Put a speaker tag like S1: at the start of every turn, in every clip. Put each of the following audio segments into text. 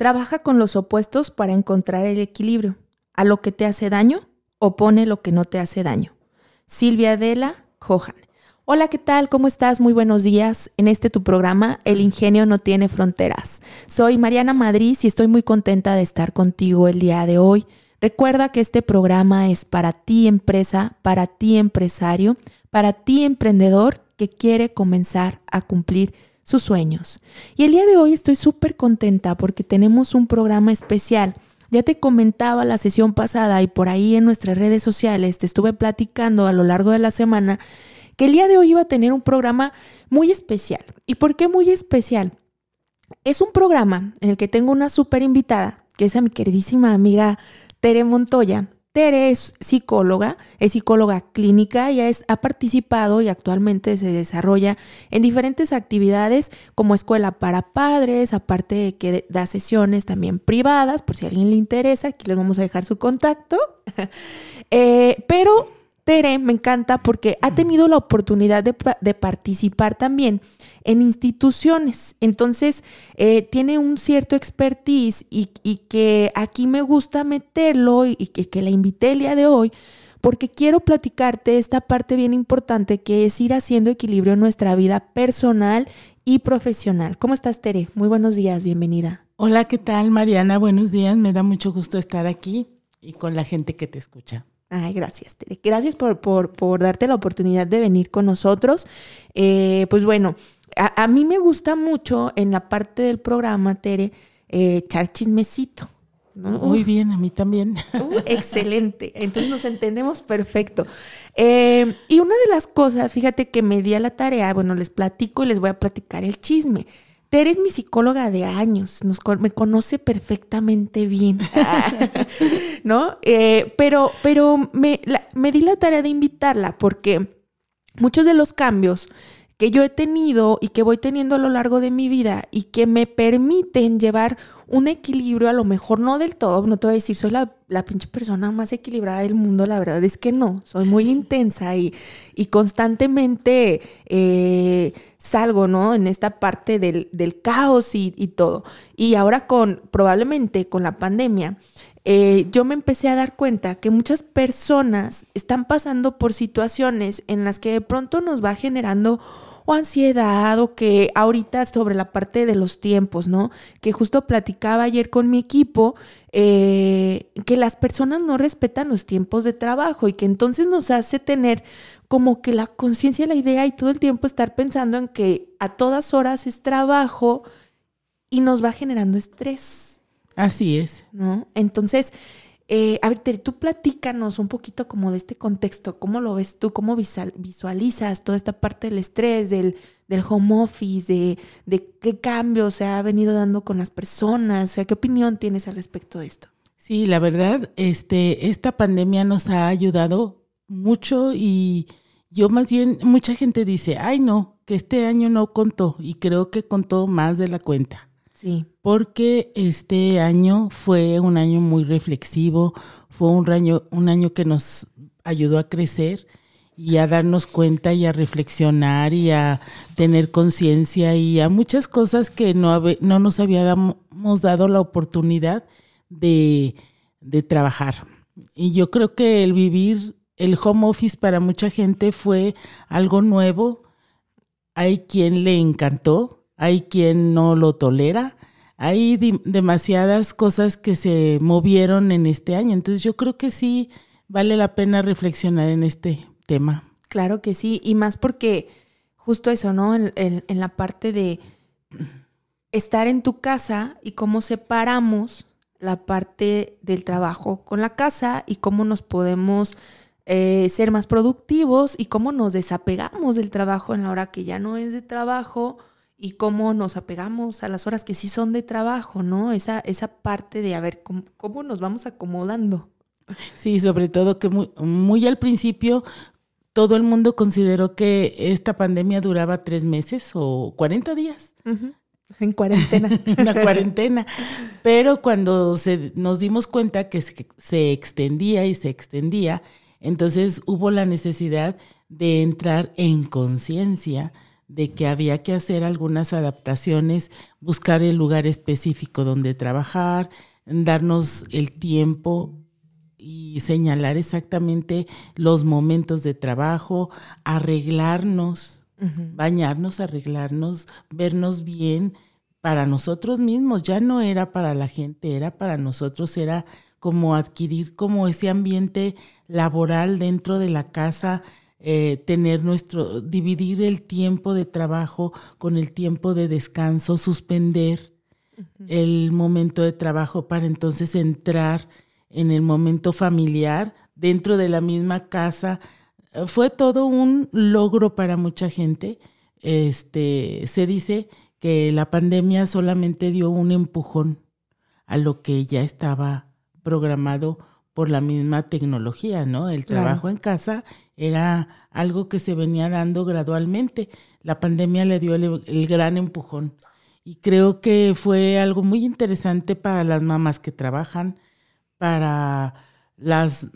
S1: Trabaja con los opuestos para encontrar el equilibrio. A lo que te hace daño, opone lo que no te hace daño. Silvia Adela Cohan. Hola, ¿qué tal? ¿Cómo estás? Muy buenos días. En este tu programa, El ingenio no tiene fronteras. Soy Mariana Madrid y estoy muy contenta de estar contigo el día de hoy. Recuerda que este programa es para ti empresa, para ti empresario, para ti emprendedor que quiere comenzar a cumplir sus sueños. Y el día de hoy estoy súper contenta porque tenemos un programa especial. Ya te comentaba la sesión pasada y por ahí en nuestras redes sociales te estuve platicando a lo largo de la semana que el día de hoy iba a tener un programa muy especial. ¿Y por qué muy especial? Es un programa en el que tengo una súper invitada, que es a mi queridísima amiga Tere Montoya. Tere es psicóloga, es psicóloga clínica, y ha participado y actualmente se desarrolla en diferentes actividades como escuela para padres, aparte de que da sesiones también privadas, por si a alguien le interesa, aquí les vamos a dejar su contacto. Eh, pero Tere me encanta porque ha tenido la oportunidad de, participar también en instituciones. Entonces, eh, tiene un cierto expertise y, que aquí me gusta meterlo y, que, que la invité el día de hoy porque quiero platicarte esta parte bien importante que es ir haciendo equilibrio en nuestra vida personal y profesional. ¿Cómo estás, Tere? Muy buenos días, bienvenida.
S2: Hola, ¿qué tal, Mariana? Buenos días, me da mucho gusto estar aquí y con la gente que te escucha.
S1: Ay, gracias, Tere. Gracias por, por, darte la oportunidad de venir con nosotros. Eh, pues bueno, a, mí me gusta mucho en la parte del programa, Tere, eh, echar chismecito.
S2: Muy bien, a mí también.
S1: excelente. Entonces nos entendemos perfecto. Eh, y una de las cosas, fíjate que me di a la tarea, bueno, les platico y les voy a platicar el chisme. Tere es mi psicóloga de años, nos, me conoce perfectamente bien, ¿no? Eh, pero pero me, me di la tarea de invitarla porque muchos de los cambios que yo he tenido y que voy teniendo a lo largo de mi vida y que me permiten llevar un equilibrio, a lo mejor no del todo, no te voy a decir, soy la, la pinche persona más equilibrada del mundo, la verdad es que no, soy muy intensa y, y constantemente eh, salgo, ¿no? En esta parte del, caos y, todo. Y ahora con, probablemente con la pandemia, eh, yo me empecé a dar cuenta que muchas personas están pasando por situaciones en las que de pronto nos va generando o ansiedad o que ahorita sobre la parte de los tiempos, ¿no? Que justo platicaba ayer con mi equipo eh, que las personas no respetan los tiempos de trabajo y que entonces nos hace tener como que la conciencia, la idea y todo el tiempo estar pensando en que a todas horas es trabajo y nos va generando estrés.
S2: Así es.
S1: ¿No? Entonces, eh, a ver, tú platícanos un poquito como de este contexto, ¿cómo lo ves tú? ¿Cómo visualizas toda esta parte del estrés, del, del home office, de, de, qué cambios se ha venido dando con las personas? O sea, ¿qué opinión tienes al respecto de esto?
S2: Sí, la verdad, este, esta pandemia nos ha ayudado mucho y yo más bien, mucha gente dice, ay no, que este año no contó y creo que contó más de la cuenta.
S1: Sí.
S2: Porque este año fue un año muy reflexivo, fue un año, un año que nos ayudó a crecer y a darnos cuenta y a reflexionar y a tener conciencia y a muchas cosas que no, no nos habíamos dado la oportunidad de, de trabajar. Y yo creo que el vivir el home office para mucha gente fue algo nuevo. Hay quien le encantó, hay quien no lo tolera, hay demasiadas cosas que se movieron en este año, entonces yo creo que sí vale la pena reflexionar en este tema.
S1: Claro que sí, y más porque justo eso, ¿no? En, en la parte de estar en tu casa y cómo separamos la parte del trabajo con la casa y cómo nos podemos eh, ser más productivos y cómo nos desapegamos del trabajo en la hora que ya no es de trabajo y cómo nos apegamos a las horas que sí son de trabajo, ¿no? Esa, esa parte de a ver cómo, cómo nos vamos acomodando.
S2: Sí, sobre todo que muy, muy, al principio todo el mundo consideró que esta pandemia duraba tres meses o 40 días.
S1: En cuarentena.
S2: Una cuarentena. Pero cuando se, nos dimos cuenta que se extendía y se extendía, entonces hubo la necesidad de entrar en conciencia de que había que hacer algunas adaptaciones, buscar el lugar específico donde trabajar, darnos el tiempo y señalar exactamente los momentos de trabajo, arreglarnos, bañarnos, arreglarnos, vernos bien para nosotros mismos. Ya no era para la gente, era para nosotros, era como adquirir como ese ambiente laboral dentro de la casa, eh, tener nuestro, dividir el tiempo de trabajo con el tiempo de descanso, suspender el momento de trabajo para entonces entrar en el momento familiar dentro de la misma casa. Fue todo un logro para mucha gente. Este, se dice que la pandemia solamente dio un empujón a lo que ya estaba programado por la misma tecnología, ¿no? El trabajo en casa era algo que se venía dando gradualmente. La pandemia le dio el, gran empujón. Y creo que fue algo muy interesante para las mamás que trabajan, para las,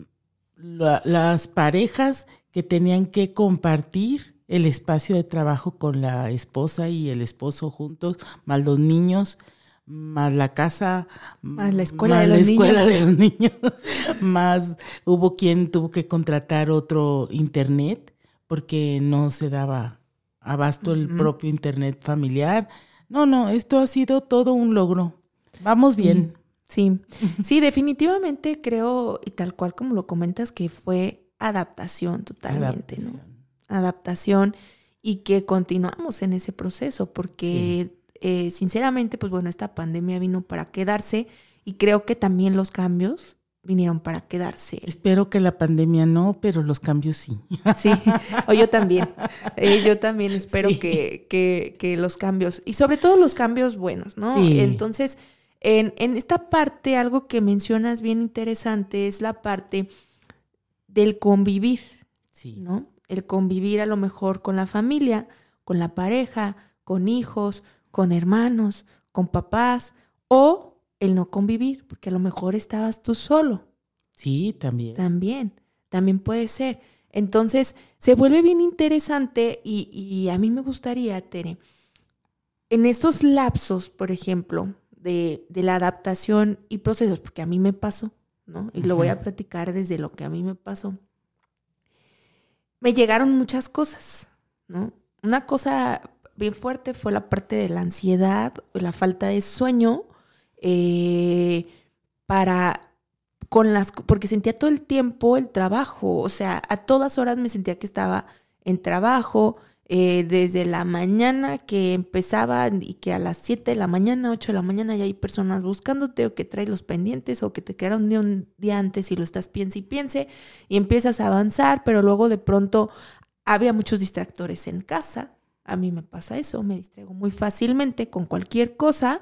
S2: las parejas que tenían que compartir el espacio de trabajo con la esposa y el esposo juntos, más los niños, más la casa,
S1: más la escuela, de,
S2: la
S1: los
S2: de los niños, más hubo quien tuvo que contratar otro internet porque no se daba abasto el propio internet familiar. No, no, esto ha sido todo un logro. Vamos bien.
S1: Sí, sí, definitivamente creo, y tal cual como lo comentas, que fue adaptación totalmente, ¿no? Adaptación y que continuamos en ese proceso, porque eh, sinceramente, pues bueno, esta pandemia vino para quedarse y creo que también los cambios vinieron para quedarse.
S2: Espero que la pandemia no, pero los cambios sí.
S1: Sí, o yo también. Eh, yo también espero que, que, que, los cambios, y sobre todo los cambios buenos, ¿no? Entonces, en, en esta parte, algo que mencionas bien interesante es la parte del convivir, sí. ¿no? El convivir a lo mejor con la familia, con la pareja, con hijos, con hermanos, con papás, o el no convivir, porque a lo mejor estabas tú solo.
S2: Sí, también.
S1: También, también puede ser. Entonces, se vuelve bien interesante y, y a mí me gustaría, Tere, en estos lapsos, por ejemplo, de, la adaptación y procesos, porque a mí me pasó, ¿no? Y lo voy a platicar desde lo que a mí me pasó. Me llegaron muchas cosas, ¿no? Una cosa bien fuerte fue la parte de la ansiedad, la falta de sueño, eh, para con las porque sentía todo el tiempo el trabajo, o sea, a todas horas me sentía que estaba en trabajo, eh, desde la mañana que empezaba y que a las 7 de la mañana, 8 de la mañana ya hay personas buscándote o que trae los pendientes o que te quedaron un un día antes y lo estás piense y piense y empiezas a avanzar, pero luego de pronto había muchos distractores en casa. A mí me pasa eso, me distraigo muy fácilmente con cualquier cosa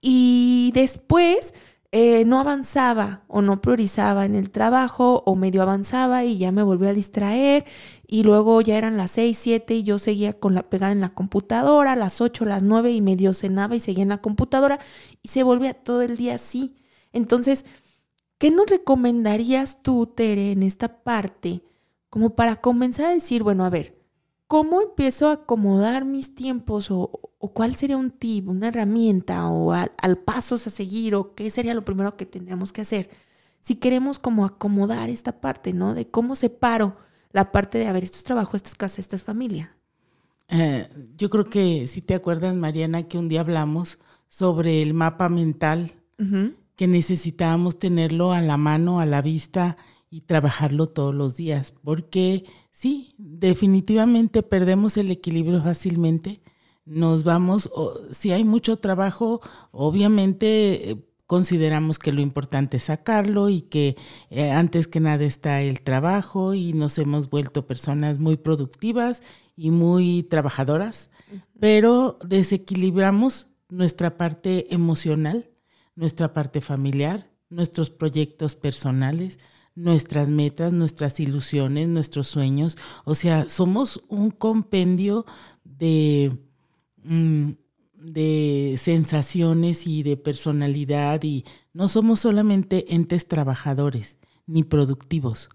S1: y después eh, no avanzaba o no priorizaba en el trabajo o medio avanzaba y ya me volví a distraer y luego ya eran las 6, 7 y yo seguía con la pegada en la computadora, las 8, las 9 y medio cenaba y seguía en la computadora y se volvía todo el día así. Entonces, ¿qué nos recomendarías tú, Tere, en esta parte como para comenzar a decir, bueno, a ver, ¿cómo empiezo a acomodar mis tiempos o, cuál sería un tip, una herramienta o al, pasos a seguir o qué sería lo primero que tendríamos que hacer? Si queremos como acomodar esta parte, ¿no? De cómo separo la parte de, a ver, esto es trabajo, esta es casa, esta es familia.
S2: Eh, yo creo que si te acuerdas, Mariana, que un día hablamos sobre el mapa mental, que necesitábamos tenerlo a la mano, a la vista y trabajarlo todos los días, porque sí, definitivamente perdemos el equilibrio fácilmente. Nos vamos, si hay mucho trabajo, obviamente eh, consideramos que lo importante es sacarlo y que eh, antes que nada está el trabajo y nos hemos vuelto personas muy productivas y muy trabajadoras. pero desequilibramos nuestra parte emocional, nuestra parte familiar, nuestros proyectos personales, nuestras metas, nuestras ilusiones, nuestros sueños. O sea, somos un compendio de, mm, de sensaciones y de personalidad y no somos solamente entes trabajadores ni productivos.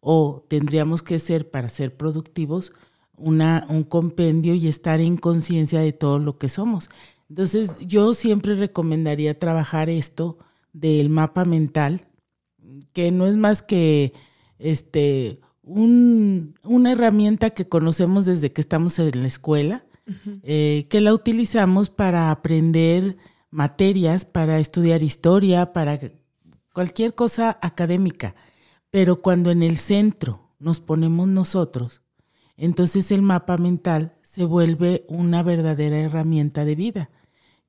S2: O tendríamos que ser, para ser productivos, una, un compendio y estar en conciencia de todo lo que somos. Entonces, yo siempre recomendaría trabajar esto del mapa mental, que no es más que este, una herramienta que conocemos desde que estamos en la escuela, eh, que la utilizamos para aprender materias, para estudiar historia, para cualquier cosa académica. Pero cuando en el centro nos ponemos nosotros, entonces el mapa mental se vuelve una verdadera herramienta de vida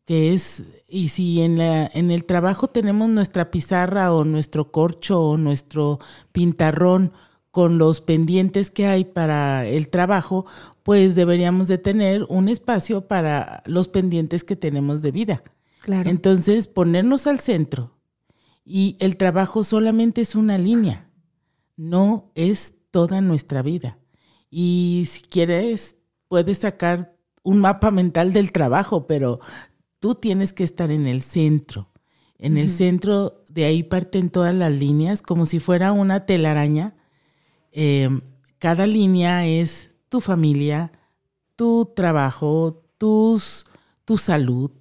S2: que es, y si en, la, en el trabajo tenemos nuestra pizarra o nuestro corcho o nuestro pintarrón con los pendientes que hay para el trabajo, pues deberíamos de tener un espacio para los pendientes que tenemos de vida. Claro. Entonces, ponernos al centro y el trabajo solamente es una línea, no es toda nuestra vida. Y si quieres, puedes sacar un mapa mental del trabajo, pero tú tienes que estar en el centro. En el centro, de ahí parten todas las líneas, como si fuera una telaraña. Em, cada línea es tu familia, tu trabajo, tus, tu salud.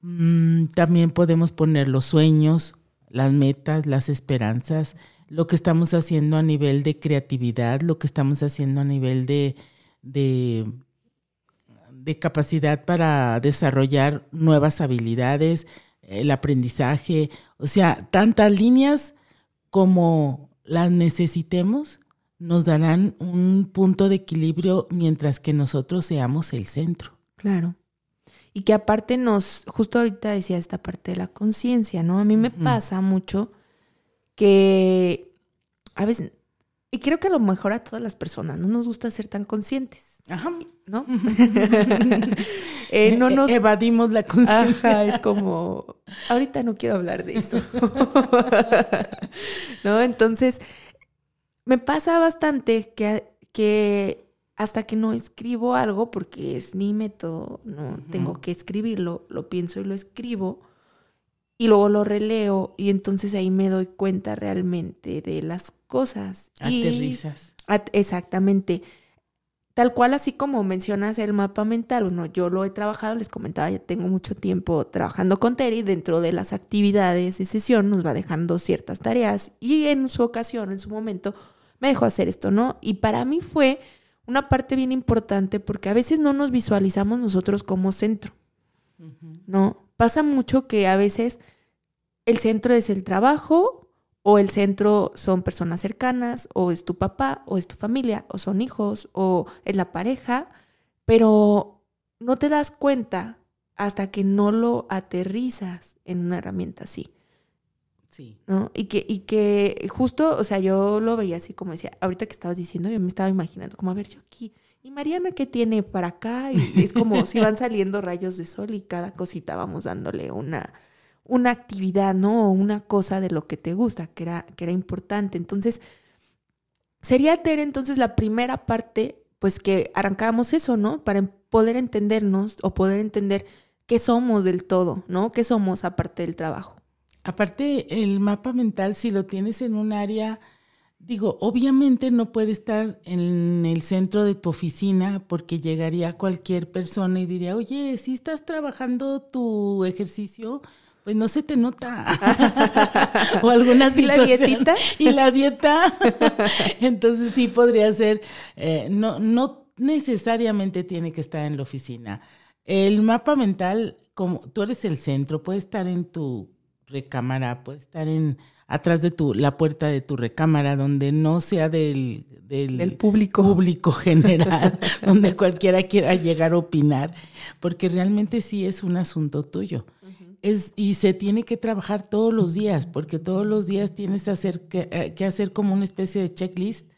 S2: Mm, también podemos poner los sueños, las metas, las esperanzas, lo que estamos haciendo a nivel de creatividad, lo que estamos haciendo a nivel de de capacidad para desarrollar nuevas habilidades, el aprendizaje, o sea, tantas líneas como las necesitemos nos darán un punto de equilibrio mientras que nosotros seamos el centro.
S1: Claro. Y que aparte nos, justo ahorita decía esta parte de la conciencia, ¿no? A mí me pasa mucho que a veces, y creo que a lo mejor a todas las personas no nos gusta ser tan conscientes. Ajá. ¿No?
S2: Eh, no nos... Evadimos la conciencia.
S1: es como, ahorita no quiero hablar de esto. ¿No? Entonces, me pasa bastante que, que hasta que no escribo algo, porque es mi método, no tengo que escribirlo, lo pienso y lo escribo, y luego lo releo, y entonces ahí me doy cuenta realmente de las cosas.
S2: Aterrizas.
S1: exactamente. Tal cual, así como mencionas el mapa mental, uno, yo lo he trabajado, les comentaba, ya tengo mucho tiempo trabajando con Terry, dentro de las actividades de sesión nos va dejando ciertas tareas y en su ocasión, en su momento, me dejó hacer esto, ¿no? Y para mí fue una parte bien importante porque a veces no nos visualizamos nosotros como centro, ¿no? Pasa mucho que a veces el centro es el trabajo o el centro son personas cercanas, o es tu papá, o es tu familia, o son hijos, o es la pareja, pero no te das cuenta hasta que no lo aterrizas en una herramienta así. Sí. ¿No? Y que, y que justo, o sea, yo lo veía así como decía, ahorita que estabas diciendo, yo me estaba imaginando, como a ver, yo aquí, ¿y Mariana qué tiene para acá? Y es como si van saliendo rayos de sol y cada cosita vamos dándole una, una actividad, ¿no? O una cosa de lo que te gusta, que era, que era importante. Entonces, sería tener entonces la primera parte, pues que arrancáramos eso, ¿no? Para poder entendernos o poder entender qué somos del todo, ¿no? ¿Qué somos aparte del trabajo?
S2: Aparte, el mapa mental, si lo tienes en un área, digo, obviamente no puede estar en el centro de tu oficina porque llegaría cualquier persona y diría, oye, si estás trabajando tu ejercicio, pues no se te nota. o alguna situación.
S1: ¿Y la dietita?
S2: y la dieta. Entonces sí podría ser, eh, no, no necesariamente tiene que estar en la oficina. El mapa mental, como tú eres el centro, puede estar en tu recámara, puede estar en atrás de tu, la puerta de tu recámara, donde no sea del,
S1: del, público.
S2: público general, donde cualquiera quiera llegar a opinar, porque realmente sí es un asunto tuyo es, y se tiene que trabajar todos los días, porque todos los días tienes que hacer, que, eh, hacer como una especie de checklist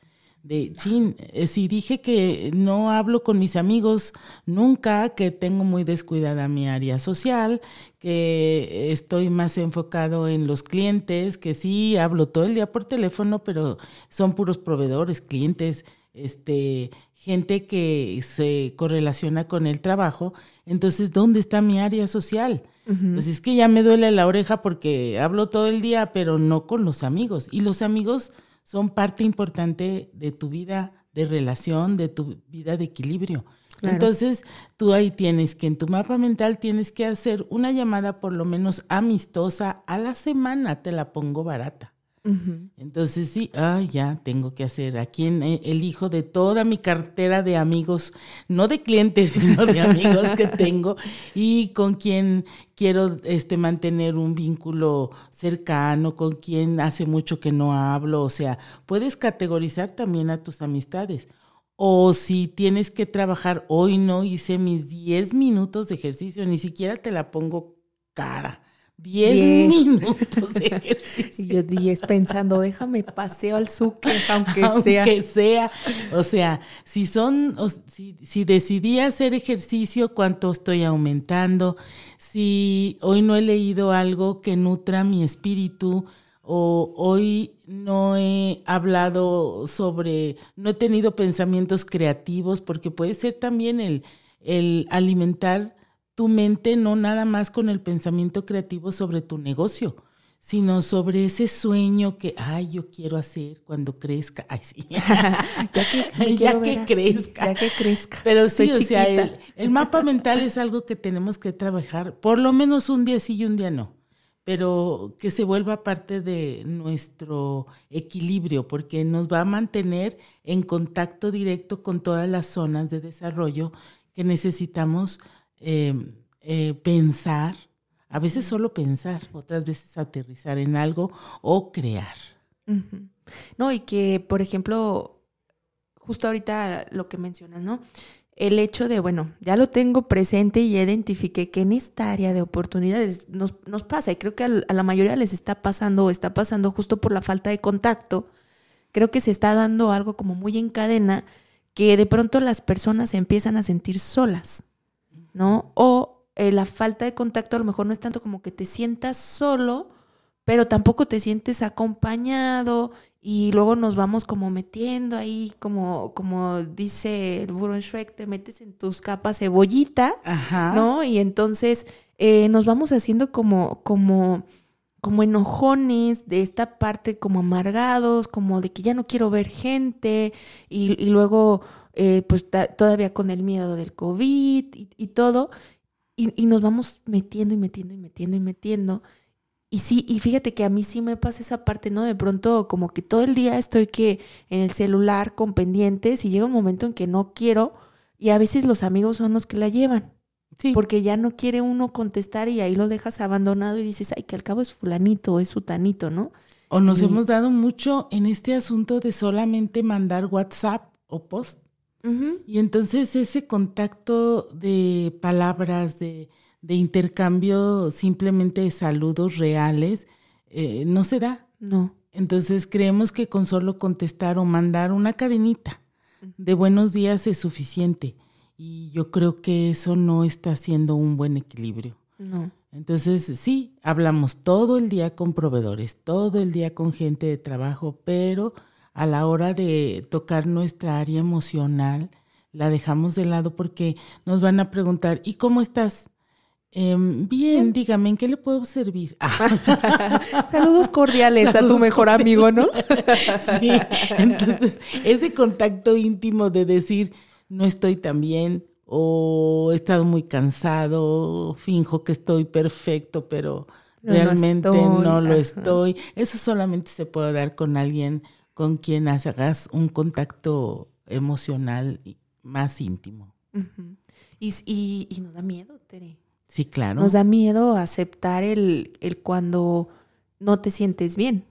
S2: de, chin, eh, si dije que no hablo con mis amigos nunca, que tengo muy descuidada mi área social, que estoy más enfocado en los clientes, que sí hablo todo el día por teléfono, pero son puros proveedores, clientes, este, gente que se correlaciona con el trabajo. Entonces, ¿dónde está mi área social? Pues es que ya me duele la oreja porque hablo todo el día, pero no con los amigos. Y los amigos son parte importante de tu vida de relación, de tu vida de equilibrio. Entonces, tú ahí tienes que en tu mapa mental tienes que hacer una llamada por lo menos amistosa a la semana, te la pongo barata. Entonces sí, ay, ya tengo que hacer. A quien eh, elijo de toda mi cartera de amigos, no de clientes, sino de amigos que tengo y con quien quiero este mantener un vínculo cercano, con quien hace mucho que no hablo, o sea, puedes categorizar también a tus amistades. O si tienes que trabajar, hoy no hice mis 10 minutos de ejercicio, ni siquiera te la pongo cara 10 minutos de ejercicio.
S1: Y yo 10 pensando, déjame paseo al suque, aunque,
S2: aunque sea. O sea, si son, si, si decidí hacer ejercicio, ¿cuánto estoy aumentando? Si hoy no he leído algo que nutra mi espíritu, o hoy no he hablado sobre, no he tenido pensamientos creativos, porque puede ser también el, el alimentar tu mente no nada más con el pensamiento creativo sobre tu negocio, sino sobre ese sueño que, ay, yo quiero hacer cuando crezca. Ay, sí.
S1: ya que, ya que crezca.
S2: Ya que crezca. Pero sí, o sea, el, el, mapa mental es algo que tenemos que trabajar, por lo menos un día sí y un día no, pero que se vuelva parte de nuestro equilibrio, porque nos va a mantener en contacto directo con todas las zonas de desarrollo que necesitamos Em, eh, pensar, a veces solo pensar, otras veces aterrizar en algo o crear.
S1: No, y que, por ejemplo, justo ahorita lo que mencionas, ¿no? El hecho de, bueno, ya lo tengo presente y identifiqué que en esta área de oportunidades nos, nos pasa, y creo que a la mayoría les está pasando o está pasando justo por la falta de contacto, creo que se está dando algo como muy en cadena, que de pronto las personas se empiezan a sentir solas. ¿No? O eh, la falta de contacto a lo mejor no es tanto como que te sientas solo, pero tampoco te sientes acompañado y luego nos vamos como metiendo ahí, como, como dice el burro Shrek, te metes en tus capas cebollita, ¿no? Y entonces eh, nos vamos haciendo como, como, como enojones de esta parte, como amargados, como de que ya no quiero ver gente y, y luego eh, pues todavía con el miedo del COVID y, todo, y, nos vamos metiendo y metiendo y metiendo y metiendo. Y sí, y fíjate que a mí sí me pasa esa parte, ¿no? De pronto como que todo el día estoy que en el celular con pendientes y llega un momento en que no quiero y a veces los amigos son los que la llevan. Sí. Porque ya no quiere uno contestar y ahí lo dejas abandonado y dices, ay, que al cabo es fulanito, es sutanito, ¿no?
S2: O nos hemos dado mucho en este asunto de solamente mandar WhatsApp o post. Y entonces ese contacto de palabras, de, intercambio simplemente de saludos reales, eh, no se da.
S1: No.
S2: Entonces creemos que con solo contestar o mandar una cadenita de buenos días es suficiente. Y yo creo que eso no está haciendo un buen equilibrio.
S1: No.
S2: Entonces, sí, hablamos todo el día con proveedores, todo el día con gente de trabajo, pero a la hora de tocar nuestra área emocional, la dejamos de lado porque nos van a preguntar, ¿y cómo estás? Em, bien, dígame, ¿en qué le puedo servir?
S1: Saludos cordiales a tu mejor amigo, ¿no?
S2: sí, entonces ese contacto íntimo de decir, no estoy tan bien o he estado muy cansado, finjo que estoy perfecto, pero realmente no lo estoy. Eso solamente se puede dar con alguien con quien hagas un contacto emocional más íntimo.
S1: y, y, nos da miedo, Tere.
S2: Sí, claro.
S1: Nos da miedo aceptar el, el cuando no te sientes bien,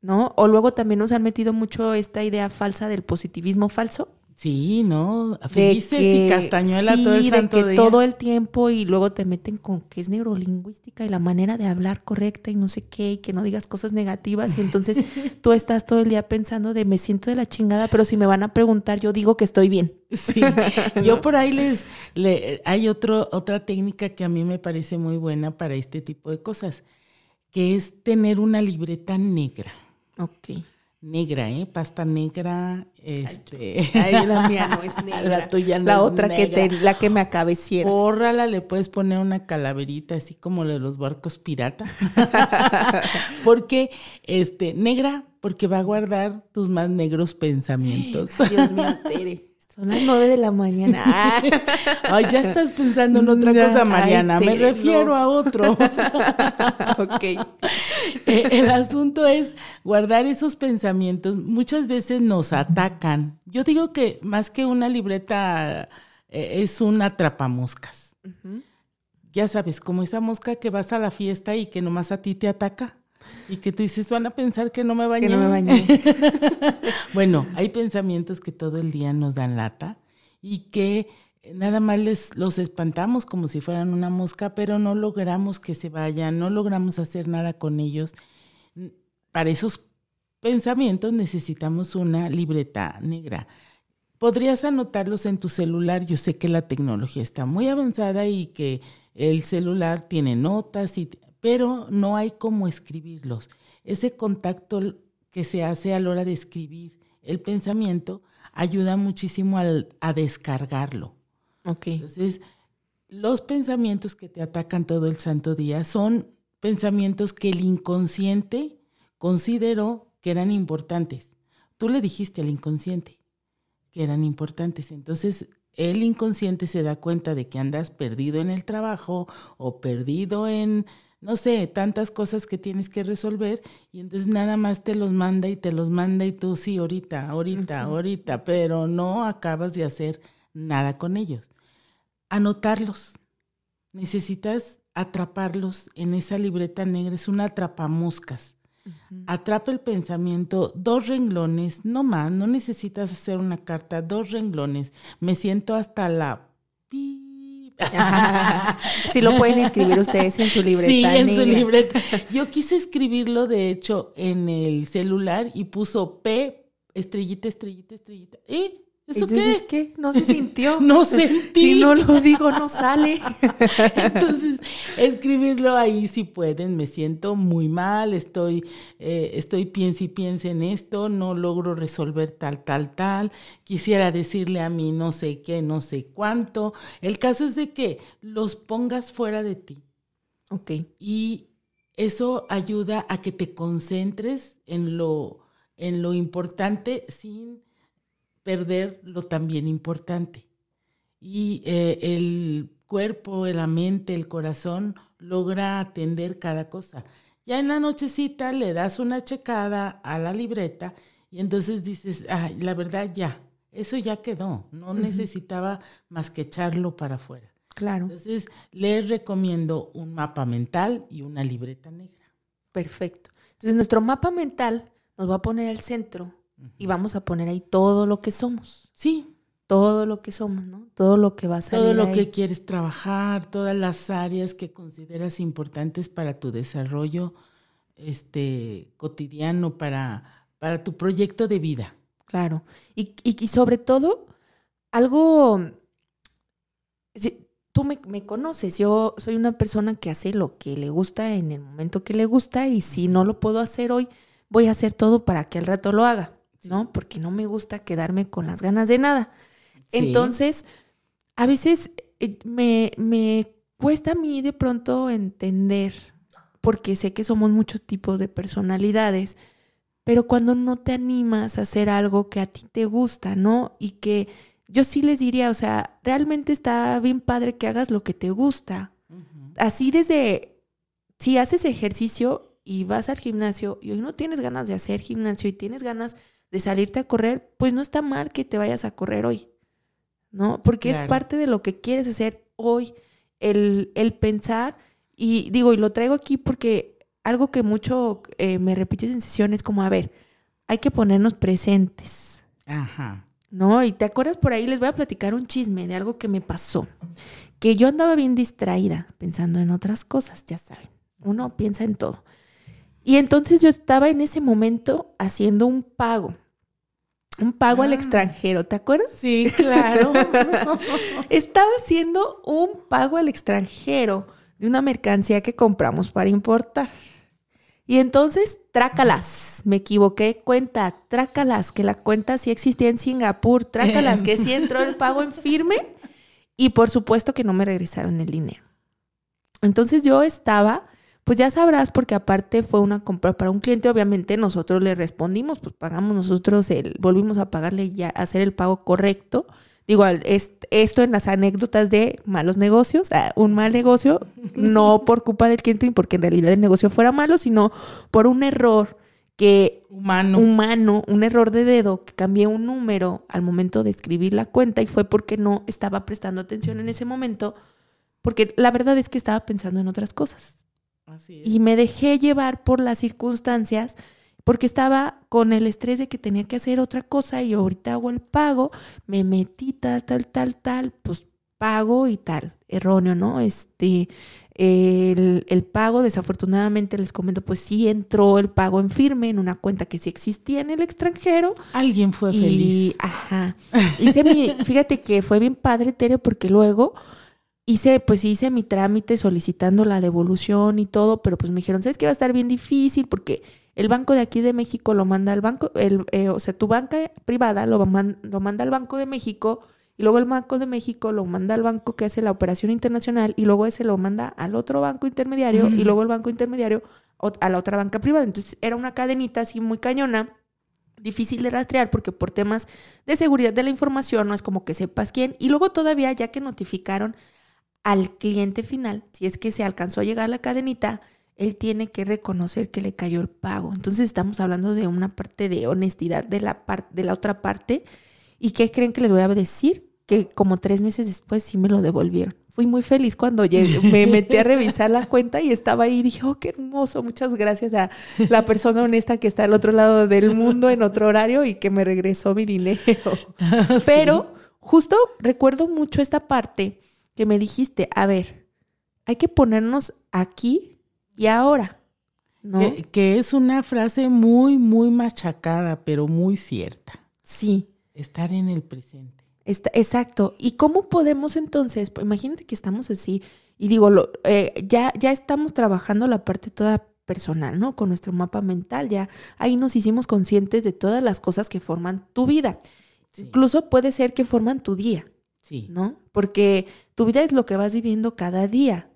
S1: ¿no? O luego también nos han metido mucho esta idea falsa del positivismo falso.
S2: Sí, ¿no? Felices y castañuela todo el santo
S1: de que
S2: día.
S1: todo el tiempo y luego te meten con que es neurolingüística y la manera de hablar correcta y no sé qué y que no digas cosas negativas y entonces tú estás todo el día pensando de me siento de la chingada, pero si me van a preguntar yo digo que estoy bien.
S2: Sí, yo por ahí les, le, hay otro, otra técnica que a mí me parece muy buena para este tipo de cosas, que es tener una libreta negra.
S1: Ok.
S2: Negra, ¿eh? Pasta negra, este...
S1: Ay, la mía no es negra.
S2: La tuya no
S1: La
S2: es
S1: otra que
S2: negra.
S1: te, la que me acabeciera.
S2: Bórrala, le puedes poner una calaverita así como la de los barcos pirata. porque, este, negra, porque va a guardar tus más negros pensamientos.
S1: Dios mío, Tere. Son las nueve de la mañana. Ah.
S2: Ay, ya estás pensando en otra cosa,
S1: ay,
S2: Mariana. Me refiero
S1: no.
S2: a otro.
S1: ok.
S2: Eh, El asunto es guardar esos pensamientos. Muchas veces nos atacan. Yo digo que más que una libreta eh, es un atrapamoscas. Ya sabes, como esa mosca que vas a la fiesta y que nomás a ti te ataca. Y que tú dices, van a pensar que no me bañé.
S1: Que no me bañé.
S2: Bueno, hay pensamientos que todo el día nos dan lata y que nada más les, los espantamos como si fueran una mosca, pero no logramos que se vayan, no logramos hacer nada con ellos. Para esos pensamientos necesitamos una libreta negra. Podrías anotarlos en tu celular. Yo sé que la tecnología está muy avanzada y que el celular tiene notas, y, pero no hay cómo escribirlos. Ese contacto que se hace a la hora de escribir el pensamiento ayuda muchísimo al- a descargarlo. Entonces, los pensamientos que te atacan todo el santo día son pensamientos que el inconsciente consideró que eran importantes. Tú le dijiste al inconsciente que eran importantes. Entonces, el inconsciente se da cuenta de que andas perdido en el trabajo o perdido en, no sé, tantas cosas que tienes que resolver y entonces nada más te los manda y te los manda y tú sí, ahorita, ahorita, ahorita, pero no acabas de hacer nada con ellos. Anotarlos. Necesitas atraparlos en esa libreta negra, es una atrapamoscas. Atrapa el pensamiento, dos renglones, no más, no necesitas hacer una carta, dos renglones. Me siento hasta la... pi-
S1: Sí lo pueden escribir ustedes en su libreta
S2: Sí, en su libreta. Yo quise escribirlo, de hecho, en el celular y puso P, estrellita, estrellita, estrellita. ¿Eh? ¿Eso
S1: Entonces,
S2: qué?
S1: ¿qué? No se sintió.
S2: No sentí.
S1: Si no lo digo, no sale.
S2: Entonces, escribirlo ahí si pueden, me siento muy mal, estoy, eh, estoy piense y piense en esto, no logro resolver tal, tal, tal, quisiera decirle a mí no sé qué, no sé cuánto. El caso es de que los pongas fuera de ti
S1: Ok.
S2: y eso ayuda a que te concentres en lo, en lo importante sin perder lo también importante. Y eh, el cuerpo, la mente, el corazón logra atender cada cosa. Ya en la nochecita le das una checada a la libreta y entonces dices, ay, la verdad ya, eso ya quedó, no necesitaba más que echarlo para afuera.
S1: Claro.
S2: Entonces, les recomiendo un mapa mental y una libreta negra.
S1: Perfecto. Entonces, nuestro mapa mental nos va a poner al centro y vamos a poner ahí todo lo que somos.
S2: Sí,
S1: Todo lo que somos, ¿no? Todo lo que va a
S2: todo lo
S1: ahí.
S2: que quieres trabajar, todas las áreas que consideras importantes para tu desarrollo este, cotidiano, para, para tu proyecto de vida.
S1: Claro. Y, y- y sobre todo, algo. si- tú me, me conoces, yo soy una persona que hace lo que le gusta en el momento que le gusta, y si no lo puedo hacer hoy, voy a hacer todo para que al rato lo haga, ¿no? Porque no me gusta quedarme con las ganas de nada. Entonces, a veces eh, me, me cuesta a mí de pronto entender, porque sé que somos muchos tipos de personalidades, pero cuando no te animas a hacer algo que a ti te gusta, ¿no? Y que yo sí les diría, o sea, realmente está bien padre que hagas lo que te gusta. Así desde, si haces ejercicio y vas al gimnasio y hoy no tienes ganas de hacer gimnasio y tienes ganas de salirte a correr, pues no está mal que te vayas a correr hoy, ¿no? Porque es parte de lo que quieres hacer hoy, el, el pensar, y digo, y lo traigo aquí porque algo que mucho eh, me repites en sesiones como, a ver, hay que ponernos presentes,
S2: Ajá.
S1: ¿no? Y te acuerdas por ahí, les voy a platicar un chisme de algo que me pasó, que yo andaba bien distraída, pensando en otras cosas, ya saben, uno piensa en todo. Y entonces yo estaba en ese momento haciendo un pago, un pago al
S2: Ah.
S1: extranjero, ¿te acuerdas?
S2: Sí, claro.
S1: Estaba haciendo un pago al extranjero de una mercancía que compramos para importar. Y entonces, trácalas, me equivoqué, cuenta, trácalas, que la cuenta sí existía en Singapur, trácalas, que sí entró el pago en firme y por supuesto que no me regresaron el dinero. Entonces yo estaba, pues ya sabrás, porque aparte fue una compra para un cliente, obviamente nosotros le respondimos, pues pagamos nosotros, el, volvimos a pagarle ya, a hacer el pago correcto. Digo, es- esto en las anécdotas de malos negocios, ah, un mal negocio, no por culpa del cliente, ni porque en realidad el negocio fuera malo, sino por un error que
S2: Humano.
S1: humano, un error de dedo, que cambié un número al momento de escribir la cuenta y fue porque no estaba prestando atención en ese momento, porque la verdad es que estaba pensando en otras cosas.
S2: Así es.
S1: Y me dejé llevar por las circunstancias, porque estaba con el estrés de que tenía que hacer otra cosa y ahorita hago el pago, me metí tal, tal, tal, tal, pues pago y tal, erróneo, ¿no? Este, el, el pago, desafortunadamente les comento, pues sí entró el pago en firme en una cuenta que sí existía en el extranjero,
S2: Alguien fue
S1: y,
S2: feliz.
S1: ajá. Hice mi, fíjate que fue bien padre, Tere, porque luego hice, pues hice mi trámite solicitando la devolución y todo, pero pues me dijeron, ¿sabes que va a estar bien difícil? Porque el banco de aquí de México lo manda al banco, el, eh, o sea, tu banca privada lo, man- lo manda al Banco de México y luego el Banco de México lo manda al banco que hace la operación internacional y luego ese lo manda al otro banco intermediario y luego el banco intermediario a la otra banca privada. Entonces era una cadenita así muy cañona difícil de rastrear porque por temas de seguridad de la información no es como que sepas quién. Y luego todavía ya que notificaron al cliente final, si es que se alcanzó a llegar a la cadenita, él tiene que reconocer que le cayó el pago. Entonces estamos hablando de una parte de honestidad de la, de la otra parte. ¿Y qué creen que les voy a decir? Que como tres meses después sí me lo devolvieron. Fui muy feliz cuando llegué, me metí a revisar la cuenta y estaba ahí y dije, oh, qué hermoso, muchas gracias a la persona honesta que está al otro lado del mundo en otro horario y que me regresó mi dinero. Pero justo recuerdo mucho esta parte que me dijiste, a ver, hay que ponernos aquí y ahora, ¿no?
S2: Que, que es una frase muy, muy machacada, pero muy cierta.
S1: Sí.
S2: Estar en el presente.
S1: Está- exacto. ¿Y cómo podemos entonces? Pues imagínate que estamos así y digo, lo, eh, ya, ya estamos trabajando la parte toda personal, ¿no? Con nuestro mapa mental, ya ahí nos hicimos conscientes de todas las cosas que forman tu vida.
S2: Sí.
S1: Incluso puede ser que forman tu día,
S2: Sí.
S1: ¿no? Porque tu vida es lo que vas viviendo cada día.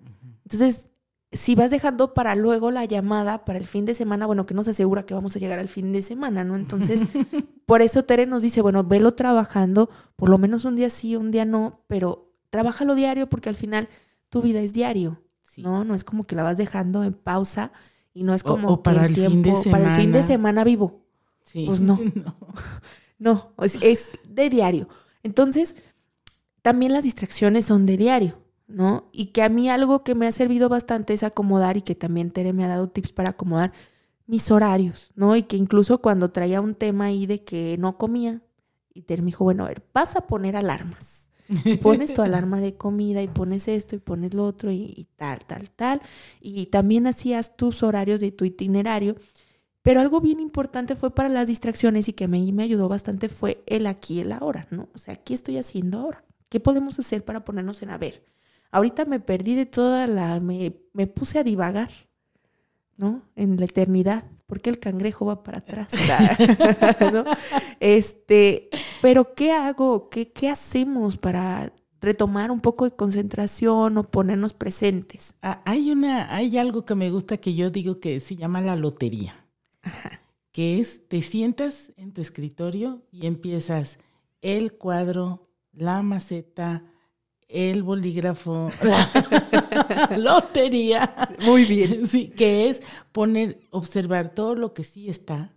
S1: Entonces, si vas dejando para luego la llamada para el fin de semana, bueno, que nos asegura que vamos a llegar al fin de semana, ¿no? Entonces, por eso Tere nos dice, bueno, velo trabajando, por lo menos un día sí, un día no, pero trabájalo diario porque al final tu vida es diario,
S2: Sí.
S1: ¿no? No es como que la vas dejando en pausa y no es como
S2: o para
S1: que
S2: el fin de
S1: para el fin de
S2: semana.
S1: semana vivo.
S2: Sí.
S1: Pues no. No, es, es de diario. Entonces, también las distracciones son de diario, ¿no? Y que a mí algo que me ha servido bastante es acomodar y que también Tere me ha dado tips para acomodar mis horarios, ¿no? Y que incluso cuando traía un tema ahí de que no comía, y Tere me dijo, bueno, a ver, vas a poner alarmas. Y pones tu alarma de comida y pones esto y pones lo otro y, y tal, tal, tal. Y también hacías tus horarios de tu itinerario. Pero algo bien importante fue para las distracciones y que a mí me ayudó bastante fue el aquí y el ahora, ¿no? O sea, ¿qué estoy haciendo ahora? ¿Qué podemos hacer para ponernos en a ver? Ahorita me perdí de toda la... Me, me puse a divagar, ¿no? En la eternidad. porque el cangrejo va para atrás? ¿No? Este, pero ¿qué hago? ¿Qué, ¿Qué hacemos para retomar un poco de concentración o ponernos presentes?
S2: Ah, Hay una, hay algo que me gusta que yo digo que se llama la lotería, que es te sientas en tu escritorio y empiezas el cuadro, la maceta, el bolígrafo, la lotería.
S1: Muy bien.
S2: Sí, que es poner, observar todo lo que sí está,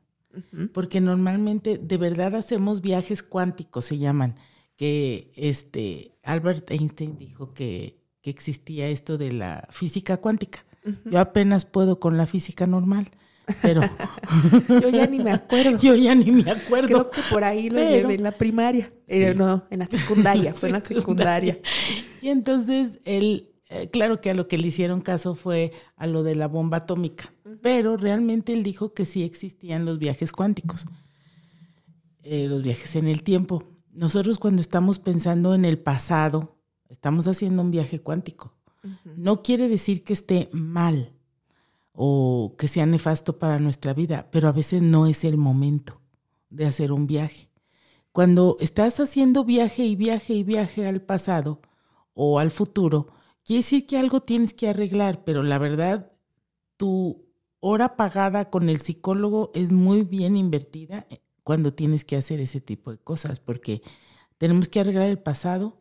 S2: porque normalmente de verdad hacemos viajes cuánticos, se llaman, que este Albert Einstein dijo que, que existía esto de la física cuántica. Yo apenas puedo con la física normal, pero
S1: Yo ya ni me acuerdo.
S2: yo ya ni me acuerdo.
S1: Creo que por ahí lo
S2: Pero-
S1: llevé en la primaria. Eh, no, en la secundaria, fue en la secundaria.
S2: Y entonces él, eh, claro que a lo que le hicieron caso fue a lo de la bomba atómica, pero realmente él dijo que sí existían los viajes cuánticos, eh, los viajes en el tiempo. Nosotros cuando estamos pensando en el pasado, estamos haciendo un viaje cuántico. No quiere decir que esté mal o que sea nefasto para nuestra vida, pero a veces no es el momento de hacer un viaje. Cuando estás haciendo viaje y viaje y viaje al pasado o al futuro, quiere decir que algo tienes que arreglar, pero la verdad, tu hora pagada con el psicólogo es muy bien invertida eh, cuando tienes que hacer ese tipo de cosas, porque tenemos que arreglar el pasado,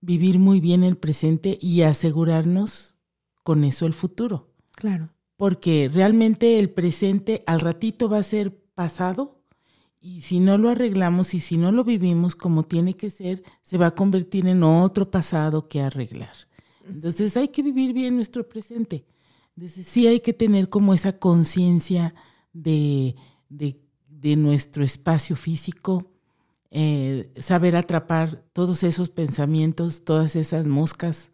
S2: vivir muy bien el presente y asegurarnos con eso el futuro
S1: Claro.
S2: Porque realmente el presente al ratito va a ser pasado y si no lo arreglamos y si no lo vivimos como tiene que ser, se va a convertir en otro pasado que arreglar. Entonces hay que vivir bien nuestro presente. Entonces sí hay que tener como esa conciencia de, de, de nuestro espacio físico, eh, saber atrapar todos esos pensamientos, todas esas moscas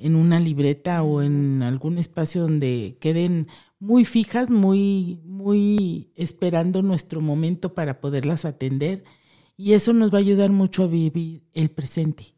S2: en una libreta o en algún espacio donde queden muy fijas, muy, muy esperando nuestro momento para poderlas atender. Y eso nos va a ayudar mucho a vivir el presente.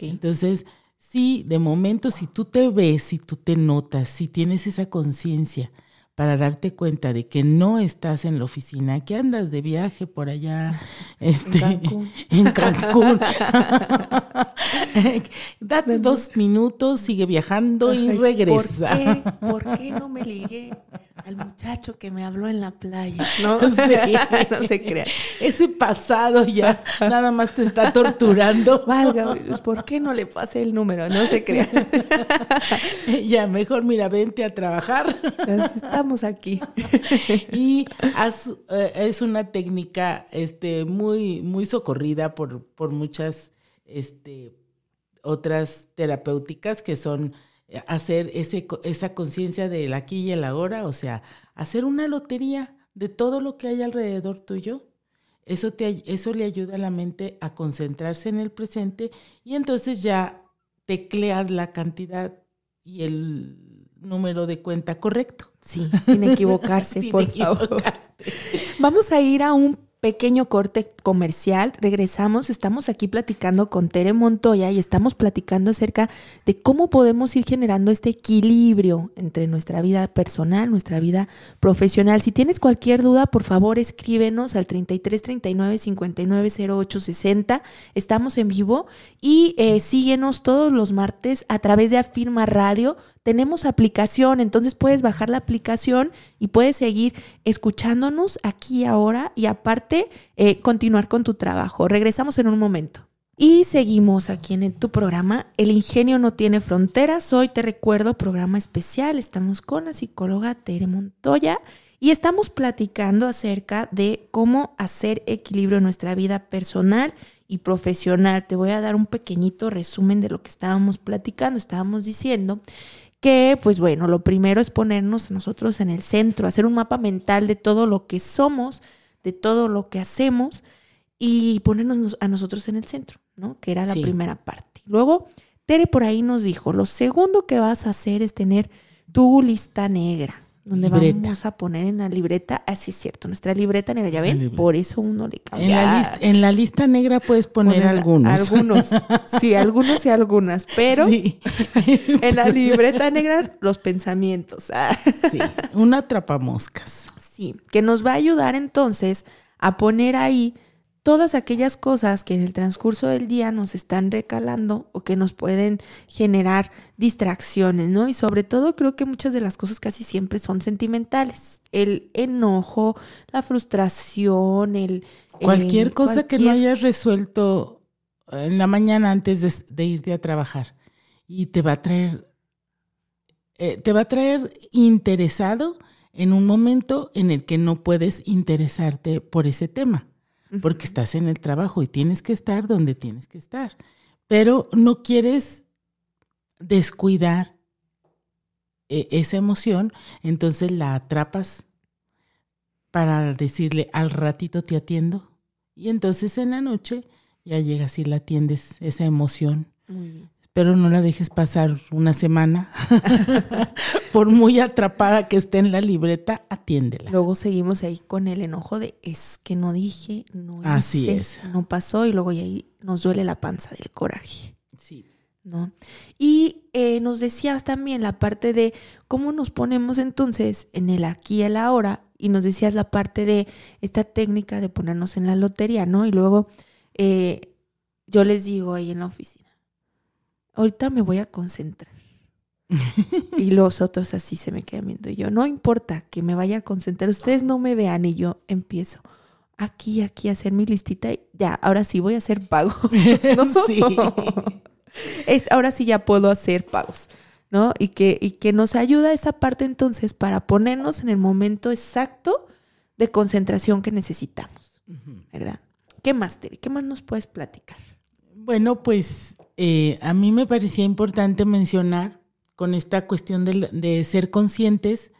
S2: Entonces, sí, de momento, si tú te ves, si tú te notas, si tienes esa conciencia para darte cuenta de que no estás en la oficina, que andas de viaje por allá, este,
S1: Cancún.
S2: en Cancún. Date dos minutos, sigue viajando y regresa.
S1: ¿Por qué, ¿Por qué no me ligué al muchacho que me habló en la playa? No,
S2: Sí.
S1: no se crean.
S2: Ese pasado ya nada más te está torturando.
S1: Válgame, ¿por qué no le pasé el número? No se crean.
S2: Ya, mejor mira, vente a trabajar.
S1: Estamos aquí.
S2: y eh, es una técnica este, muy, muy socorrida por, por muchas este, otras terapéuticas que son hacer ese, esa conciencia del aquí y el ahora, o sea, hacer una lotería de todo lo que hay alrededor tuyo. Eso, te, eso le ayuda a la mente a concentrarse en el presente y entonces ya tecleas la cantidad y el número de cuenta correcto.
S1: Sí, sin equivocarse,
S2: Sin
S1: por favor. Vamos a ir a un pequeño corte comercial. Regresamos, estamos aquí platicando con Tere Montoya y estamos platicando acerca de cómo podemos ir generando este equilibrio entre nuestra vida personal, nuestra vida profesional. Si tienes cualquier duda, por favor, escríbenos al 33 39 59 08 60. Estamos en vivo y eh, síguenos todos los martes a través de Afirma Radio. Tenemos aplicación, entonces puedes bajar la aplicación y puedes seguir escuchándonos aquí ahora y aparte eh, continuar con tu trabajo. Regresamos en un momento. Y seguimos aquí en tu programa El ingenio no tiene fronteras. Hoy te recuerdo programa especial. Estamos con la psicóloga Tere Montoya y estamos platicando acerca de cómo hacer equilibrio en nuestra vida personal y profesional. Te voy a dar un pequeñito resumen de lo que estábamos platicando. Estábamos diciendo que, pues bueno, lo primero es ponernos a nosotros en el centro, hacer un mapa mental de todo lo que somos, de todo lo que hacemos y ponernos a nosotros en el centro, ¿no? Que era la
S2: Sí.
S1: primera parte. Luego, Tere por ahí nos dijo, lo segundo que vas a hacer es tener tu lista negra, donde
S2: Libreta.
S1: vamos a poner en la libreta, así es cierto, nuestra libreta negra, ya ven, por eso uno le
S2: En
S1: cambia.
S2: la, lista, en la lista negra puedes poner
S1: Ponerla-
S2: algunos.
S1: Algunos, sí, algunos y algunas, pero
S2: Sí.
S1: en la libreta negra los pensamientos. Ah.
S2: Sí, un atrapamoscas.
S1: Sí, que nos va a ayudar entonces a poner ahí todas aquellas cosas que en el transcurso del día nos están recalando o que nos pueden generar distracciones, ¿no? Y sobre todo creo que muchas de las cosas casi siempre son sentimentales. El enojo, la frustración, el...
S2: Cualquier
S1: el-
S2: cosa que no hayas resuelto en la mañana antes de, de irte a trabajar y te va a traer, eh, te va a traer interesado en un momento en el que no puedes interesarte por ese tema, porque estás en el trabajo y tienes que estar donde tienes que estar, pero no quieres descuidar eh, esa emoción, entonces la atrapas para decirle al ratito te atiendo. Y entonces en la noche ya llegas y la atiendes esa emoción.
S1: Muy bien.
S2: Pero no la dejes pasar una semana. Por muy atrapada que esté en la libreta, atiéndela.
S1: Luego seguimos ahí con el enojo de es que no dije, no
S2: Así
S1: hice,
S2: es.
S1: no pasó y luego ya ahí nos duele la panza del coraje.
S2: Sí.
S1: ¿no? Y eh, nos decías también la parte de cómo nos ponemos entonces en el aquí y el ahora, y nos decías la parte de esta técnica de ponernos en la lotería, ¿no? Y luego eh, yo les digo ahí en la oficina, ahorita me voy a concentrar. y los otros así se me quedan viendo. Y yo, no importa que me vaya a concentrar, ustedes no me vean y yo empiezo aquí, aquí a hacer mi listita y ya, ahora sí voy a hacer pagos. ¿no?
S2: Sí.
S1: Es- ahora sí ya puedo hacer pagos, ¿no? Y que, y que nos ayuda esa parte entonces para ponernos en el momento exacto de concentración que necesitamos, ¿verdad? ¿Qué más, Tere? ¿Qué más nos puedes platicar?
S2: Bueno, pues eh, a mí me parecía importante mencionar con esta cuestión de, ser conscientes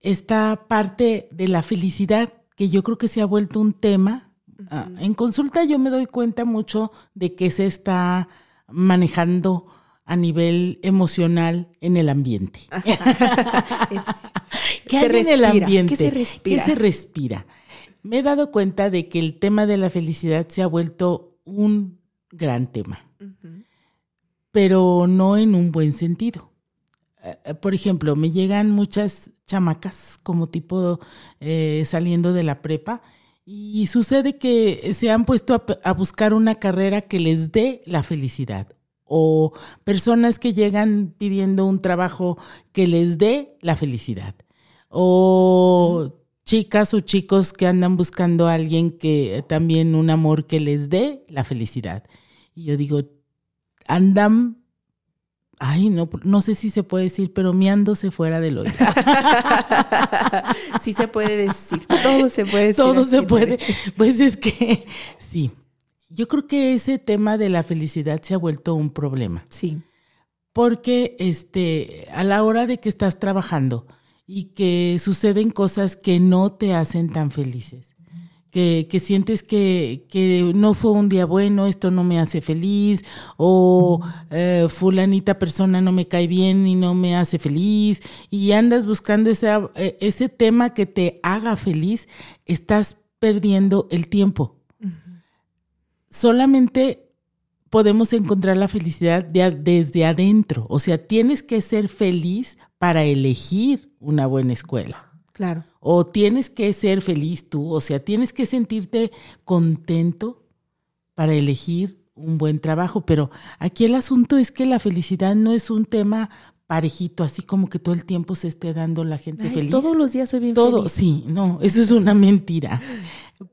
S2: esta parte de la felicidad que yo creo que se ha vuelto un tema. Ah, en consulta yo me doy cuenta mucho de que se está manejando a nivel emocional en el ambiente. ¿Qué hay en el ambiente?
S1: ¿qué se respira?
S2: ¿Qué se respira? Me he dado cuenta de que el tema de la felicidad se ha vuelto un gran tema, pero no en un buen sentido. Eh, eh, Por ejemplo, me llegan muchas chamacas como tipo eh, saliendo de la prepa y sucede que se han puesto a, a buscar una carrera que les dé la felicidad o personas que llegan pidiendo un trabajo que les dé la felicidad o chicas o chicos que andan buscando a alguien que también un amor que les dé la felicidad. Y yo digo, andan, ay, no, no sé si se puede decir, pero miándose fuera del hoyo.
S1: sí se puede decir, todo se puede decir.
S2: Todo
S1: así,
S2: se puede. Pues es que sí. Yo creo que ese tema de la felicidad se ha vuelto un problema.
S1: Sí.
S2: Porque este, a la hora de que estás trabajando y que suceden cosas que no te hacen tan felices, que, que sientes que, que no fue un día bueno, esto no me hace feliz, o eh, fulanita persona no me cae bien y no me hace feliz, y andas buscando esa, eh, ese tema que te haga feliz, estás perdiendo el tiempo. Solamente podemos encontrar la felicidad de desde adentro. O sea, tienes que ser feliz para elegir una buena escuela.
S1: Claro.
S2: O tienes que ser feliz tú, o sea, tienes que sentirte contento para elegir un buen trabajo. Pero aquí el asunto es que la felicidad no es un tema parejito, así como que todo el tiempo se esté dando la gente
S1: Ay,
S2: feliz.
S1: Todos los días soy bien
S2: Todo,
S1: feliz.
S2: sí, no, eso es una mentira.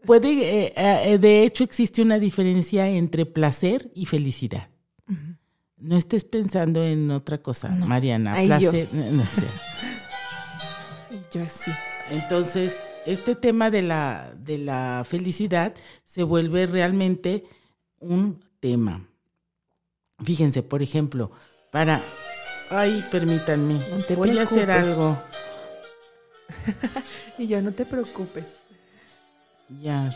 S2: Puede, eh, eh, de hecho, existe una diferencia entre placer y felicidad. No estés pensando en otra cosa,
S1: No.
S2: Mariana.
S1: Ay, yo.
S2: placer, no, no sé.
S1: Yo sí.
S2: Entonces, este tema de la, de la felicidad se vuelve realmente un tema. Fíjense, por ejemplo, para... Ay, permítanme.
S1: No te
S2: Voy a hacer algo.
S1: Y yo no te preocupes.
S2: Ya,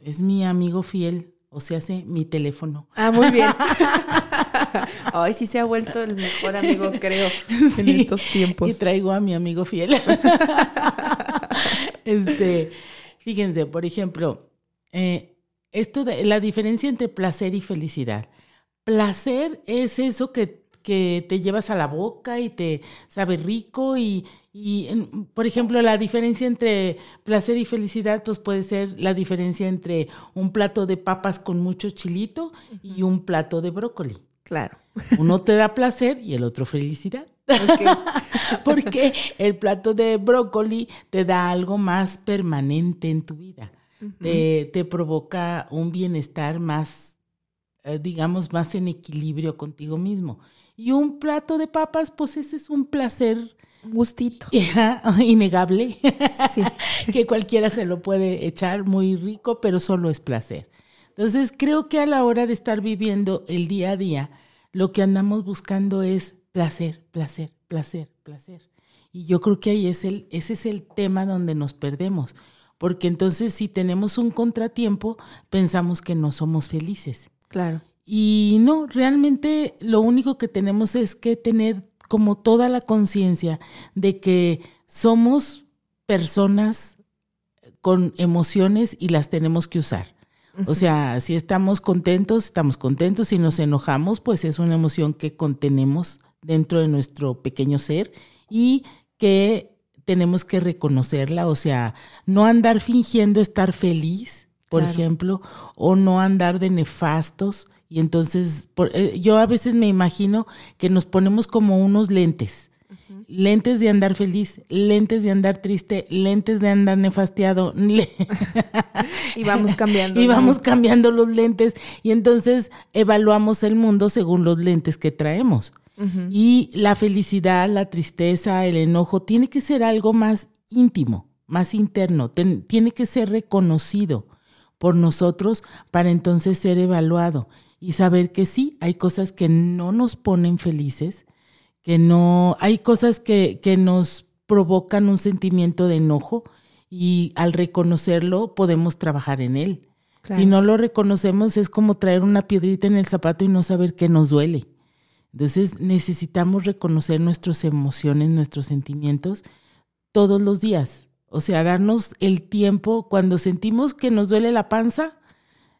S2: es mi amigo fiel, o sea, hace mi teléfono.
S1: Ah, muy bien. Ay, sí se ha vuelto el mejor amigo, creo, en estos tiempos.
S2: Y traigo a mi amigo fiel. este, fíjense, por ejemplo, eh, esto de la diferencia entre placer y felicidad. Placer es eso que, que te llevas a la boca y te sabe rico y, y, por ejemplo, la diferencia entre placer y felicidad, pues puede ser la diferencia entre un plato de papas con mucho chilito y un plato de brócoli.
S1: Claro.
S2: Uno te da placer y el otro felicidad. Porque el plato de brócoli te da algo más permanente en tu vida. te, te provoca un bienestar más, eh, digamos, más en equilibrio contigo mismo. Y un plato de papas, pues ese es un placer
S1: Un gustito.
S2: innegable,
S1: Sí.
S2: que cualquiera se lo puede echar muy rico, pero solo es placer. Entonces, creo que a la hora de estar viviendo el día a día, lo que andamos buscando es placer, placer, placer, placer. Y yo creo que ahí es el, ese es el tema donde nos perdemos. porque entonces si tenemos un contratiempo, pensamos que no somos felices.
S1: Claro.
S2: Y no, realmente lo único que tenemos es que tener como toda la conciencia de que somos personas con emociones y las tenemos que usar. O sea, si estamos contentos, estamos contentos. Si nos enojamos, pues es una emoción que contenemos dentro de nuestro pequeño ser y que tenemos que reconocerla. O sea, no andar fingiendo estar feliz, por ejemplo, o no andar de nefastos. Y entonces, eh, yo a veces me imagino que nos ponemos como unos lentes lentes de andar feliz, lentes de andar triste, lentes de andar nefastiado.
S1: y vamos cambiando.
S2: Y vamos cambiando los lentes y entonces evaluamos el mundo según los lentes que traemos. Y la felicidad, la tristeza, el enojo, tiene que ser algo más íntimo, más interno, tiene que ser reconocido por nosotros para entonces ser evaluado y saber que sí, hay cosas que no nos ponen felices, que no, hay cosas que, que nos provocan un sentimiento de enojo y al reconocerlo podemos trabajar en él. Si no lo reconocemos es como traer una piedrita en el zapato y no saber qué nos duele. Entonces necesitamos reconocer nuestras emociones, nuestros sentimientos todos los días. O sea, darnos el tiempo cuando sentimos que nos duele la panza.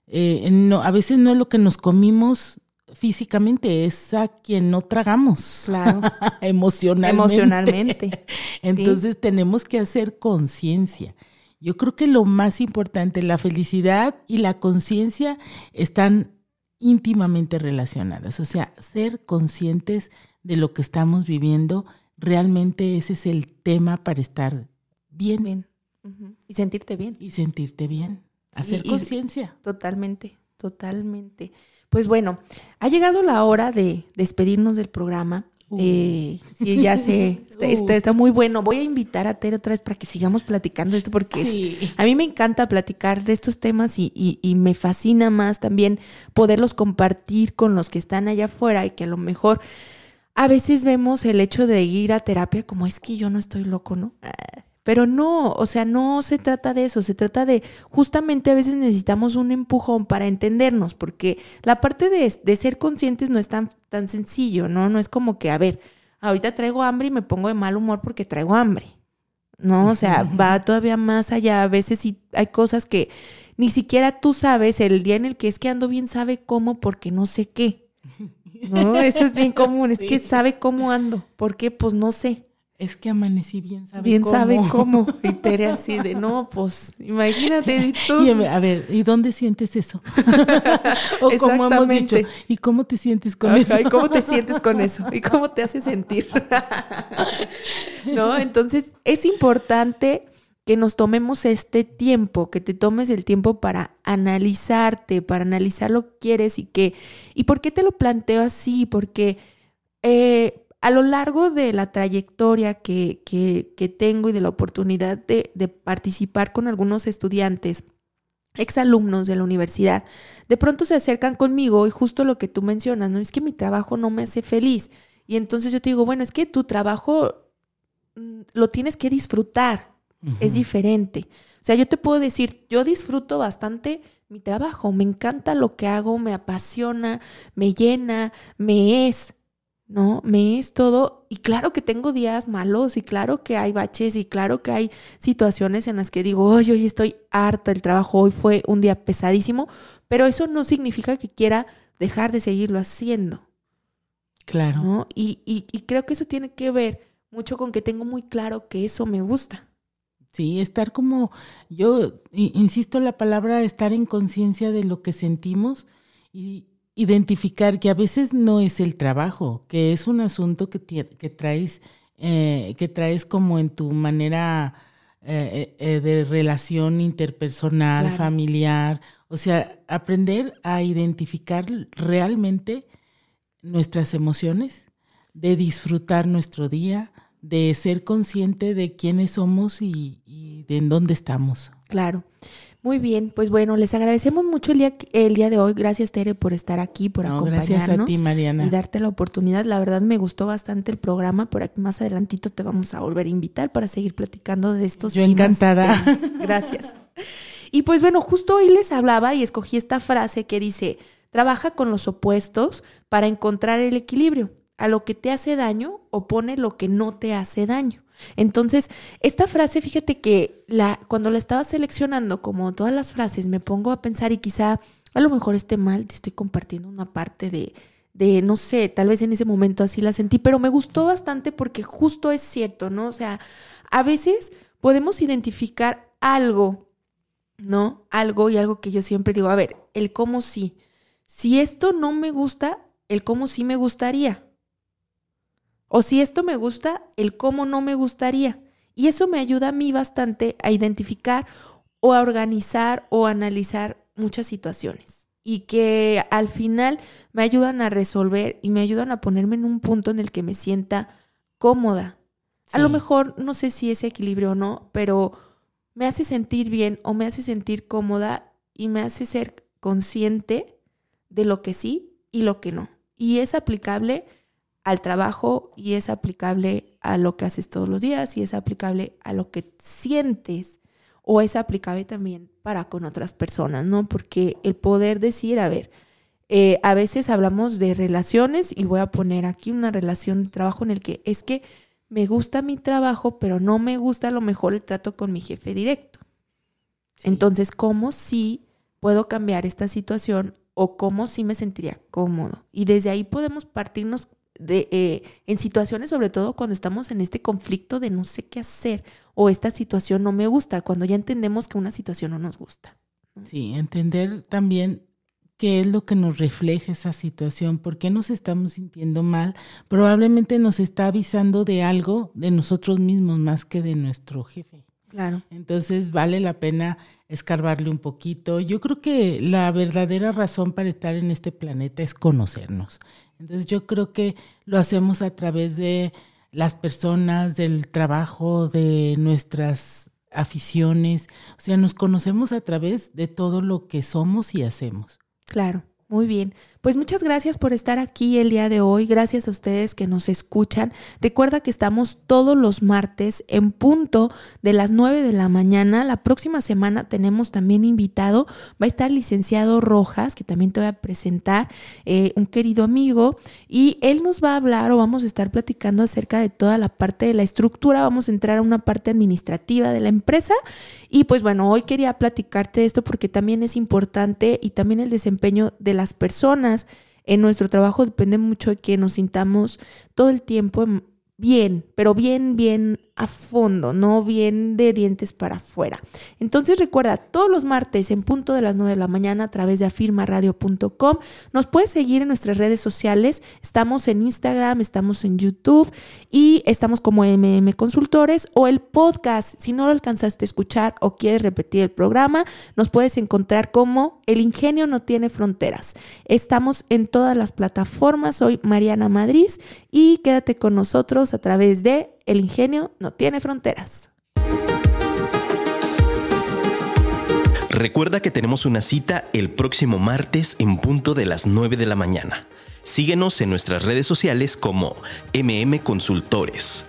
S2: Eh, no, a veces no es lo que nos comimos físicamente, es a quien no tragamos.
S1: Claro.
S2: Emocionalmente.
S1: Emocionalmente.
S2: Entonces tenemos que hacer conciencia. Yo creo que lo más importante, la felicidad y la conciencia están íntimamente relacionadas. O sea, ser conscientes de lo que estamos viviendo, realmente ese es el tema para estar bien. bien.
S1: Y sentirte bien.
S2: Y sentirte bien. Hacer conciencia.
S1: Totalmente, totalmente. Pues bueno, ha llegado la hora de despedirnos del programa. Uh. Eh, sí, ya sé, está, está, muy bueno. Voy a invitar a Tere otra vez para que sigamos platicando esto, porque a mí me encanta platicar de estos temas y, y, me fascina más también poderlos compartir con los que están allá afuera y que a lo mejor a veces vemos el hecho de ir a terapia como es que yo no estoy loco, ¿no? Ah, pero no, o sea, no se trata de eso, se trata de justamente a veces necesitamos un empujón para entendernos, porque la parte de, ser conscientes no es tan, tan sencillo, ¿no? No es como que, a ver, ahorita traigo hambre y me pongo de mal humor porque traigo hambre. ¿no? O sea, va todavía más allá. A veces sí hay cosas que ni siquiera tú sabes el día en el que es que ando bien sabe cómo porque no sé qué. No, eso es bien común, es que sabe cómo ando. ¿Por qué? Pues no sé.
S2: Es que amanecí bien sabe
S1: bien
S2: cómo.
S1: Bien sabe cómo. Y Tere así de, no, pues, imagínate.
S2: ¿y tú? a ver, ¿y dónde sientes eso? o como hemos dicho, ¿y cómo te sientes con eso?
S1: ¿Y cómo te sientes con eso? ¿Y cómo te hace sentir? ¿No? Entonces, es importante que nos tomemos este tiempo, que te tomes el tiempo para analizarte, para analizar lo que quieres y que... ¿Y por qué te lo planteo así? Porque... Eh, a lo largo de la trayectoria que, que, tengo y de la oportunidad de, de, participar con algunos estudiantes, exalumnos de la universidad, de pronto se acercan conmigo y justo lo que tú mencionas, ¿no? Es que mi trabajo no me hace feliz. Y entonces yo te digo, bueno, es que tu trabajo mm, lo tienes que disfrutar, es diferente. O sea, yo te puedo decir, yo disfruto bastante mi trabajo, me encanta lo que hago, me apasiona, me llena, me es, ¿no? Me es todo, y claro que tengo días malos, y claro que hay baches, y claro que hay situaciones en las que digo, oye, hoy estoy harta del trabajo, hoy fue un día pesadísimo, pero eso no significa que quiera dejar de seguirlo haciendo.
S2: Claro.
S1: ¿no? Y, y, y creo que eso tiene que ver mucho con que tengo muy claro que eso me gusta.
S2: Sí, estar como, yo insisto la palabra, estar en conciencia de lo que sentimos y, identificar que a veces no es el trabajo, que es un asunto que, que traes, eh, que traes como en tu manera eh, eh, de relación interpersonal, familiar. O sea, aprender a identificar realmente nuestras emociones, de disfrutar nuestro día, de ser consciente de quiénes somos y, de en dónde estamos.
S1: Claro. Muy bien, pues bueno, les agradecemos mucho el día, el día de hoy. Gracias, Tere, por estar aquí, por acompañarnos.
S2: Gracias a ti, Mariana.
S1: Y darte la oportunidad. La verdad me gustó bastante el programa. Por aquí más adelantito te vamos a volver a invitar para seguir platicando de estos
S2: Yo encantada.
S1: Gracias. Y pues bueno, justo hoy les hablaba y escogí esta frase que dice, trabaja con los opuestos para encontrar el equilibrio. A lo que te hace daño, opone lo que no te hace daño. Entonces, esta frase, fíjate que la, cuando la estaba seleccionando, como todas las frases, me pongo a pensar y quizá a lo mejor esté mal, te estoy compartiendo una parte de, de, no sé, tal vez en ese momento así la sentí, pero me gustó bastante porque justo es cierto, ¿no? O sea, a veces podemos identificar algo, ¿no? Algo y algo que yo siempre digo, a ver, el cómo sí. Si esto no me gusta, el cómo sí me gustaría. O si esto me gusta, el cómo no me gustaría. Y eso me ayuda a mí bastante a identificar o a organizar o a analizar muchas situaciones. Y que al final me ayudan a resolver y me ayudan a ponerme en un punto en el que me sienta cómoda. A lo mejor no sé si es equilibrio o no, pero me hace sentir bien o me hace sentir cómoda y me hace ser consciente de lo que sí y lo que no. Y es aplicable al trabajo y es aplicable a lo que haces todos los días y es aplicable a lo que sientes o es aplicable también para con otras personas, ¿no? Porque el poder decir, a ver, eh, a veces hablamos de relaciones y voy a poner aquí una relación de trabajo en el que es que me gusta mi trabajo, pero no me gusta a lo mejor el trato con mi jefe directo. Entonces, ¿cómo sí puedo cambiar esta situación o cómo sí me sentiría cómodo? Y desde ahí podemos partirnos de, eh, en situaciones, sobre todo cuando estamos en este conflicto de no sé qué hacer o esta situación no me gusta, cuando ya entendemos que una situación no nos gusta.
S2: Sí, entender también qué es lo que nos refleja esa situación, por qué nos estamos sintiendo mal, probablemente nos está avisando de algo de nosotros mismos más que de nuestro jefe.
S1: Claro.
S2: Entonces vale la pena escarbarle un poquito. Yo creo que la verdadera razón para estar en este planeta es conocernos. Entonces yo creo que lo hacemos a través de las personas, del trabajo, de nuestras aficiones. O sea, nos conocemos a través de todo lo que somos y hacemos.
S1: Claro. Muy bien, pues muchas gracias por estar aquí el día de hoy, gracias a ustedes que nos escuchan. Recuerda que estamos todos los martes en punto de las 9 de la mañana. La próxima semana tenemos también invitado, va a estar licenciado Rojas, que también te voy a presentar, eh, un querido amigo, y él nos va a hablar o vamos a estar platicando acerca de toda la parte de la estructura, vamos a entrar a una parte administrativa de la empresa. Y pues bueno, hoy quería platicarte de esto porque también es importante y también el desempeño de las personas en nuestro trabajo depende mucho de que nos sintamos todo el tiempo bien, pero bien, bien a fondo, no bien de dientes para afuera. Entonces recuerda, todos los martes en punto de las 9 de la mañana a través de afirmaradio.com. Nos puedes seguir en nuestras redes sociales. Estamos en Instagram, estamos en YouTube y estamos como MM Consultores o el podcast. Si no lo alcanzaste a escuchar o quieres repetir el programa, nos puedes encontrar como El Ingenio no tiene fronteras. Estamos en todas las plataformas. Soy Mariana Madrid y quédate con nosotros a través de el ingenio no tiene fronteras.
S3: Recuerda que tenemos una cita el próximo martes en punto de las 9 de la mañana. Síguenos en nuestras redes sociales como MM Consultores.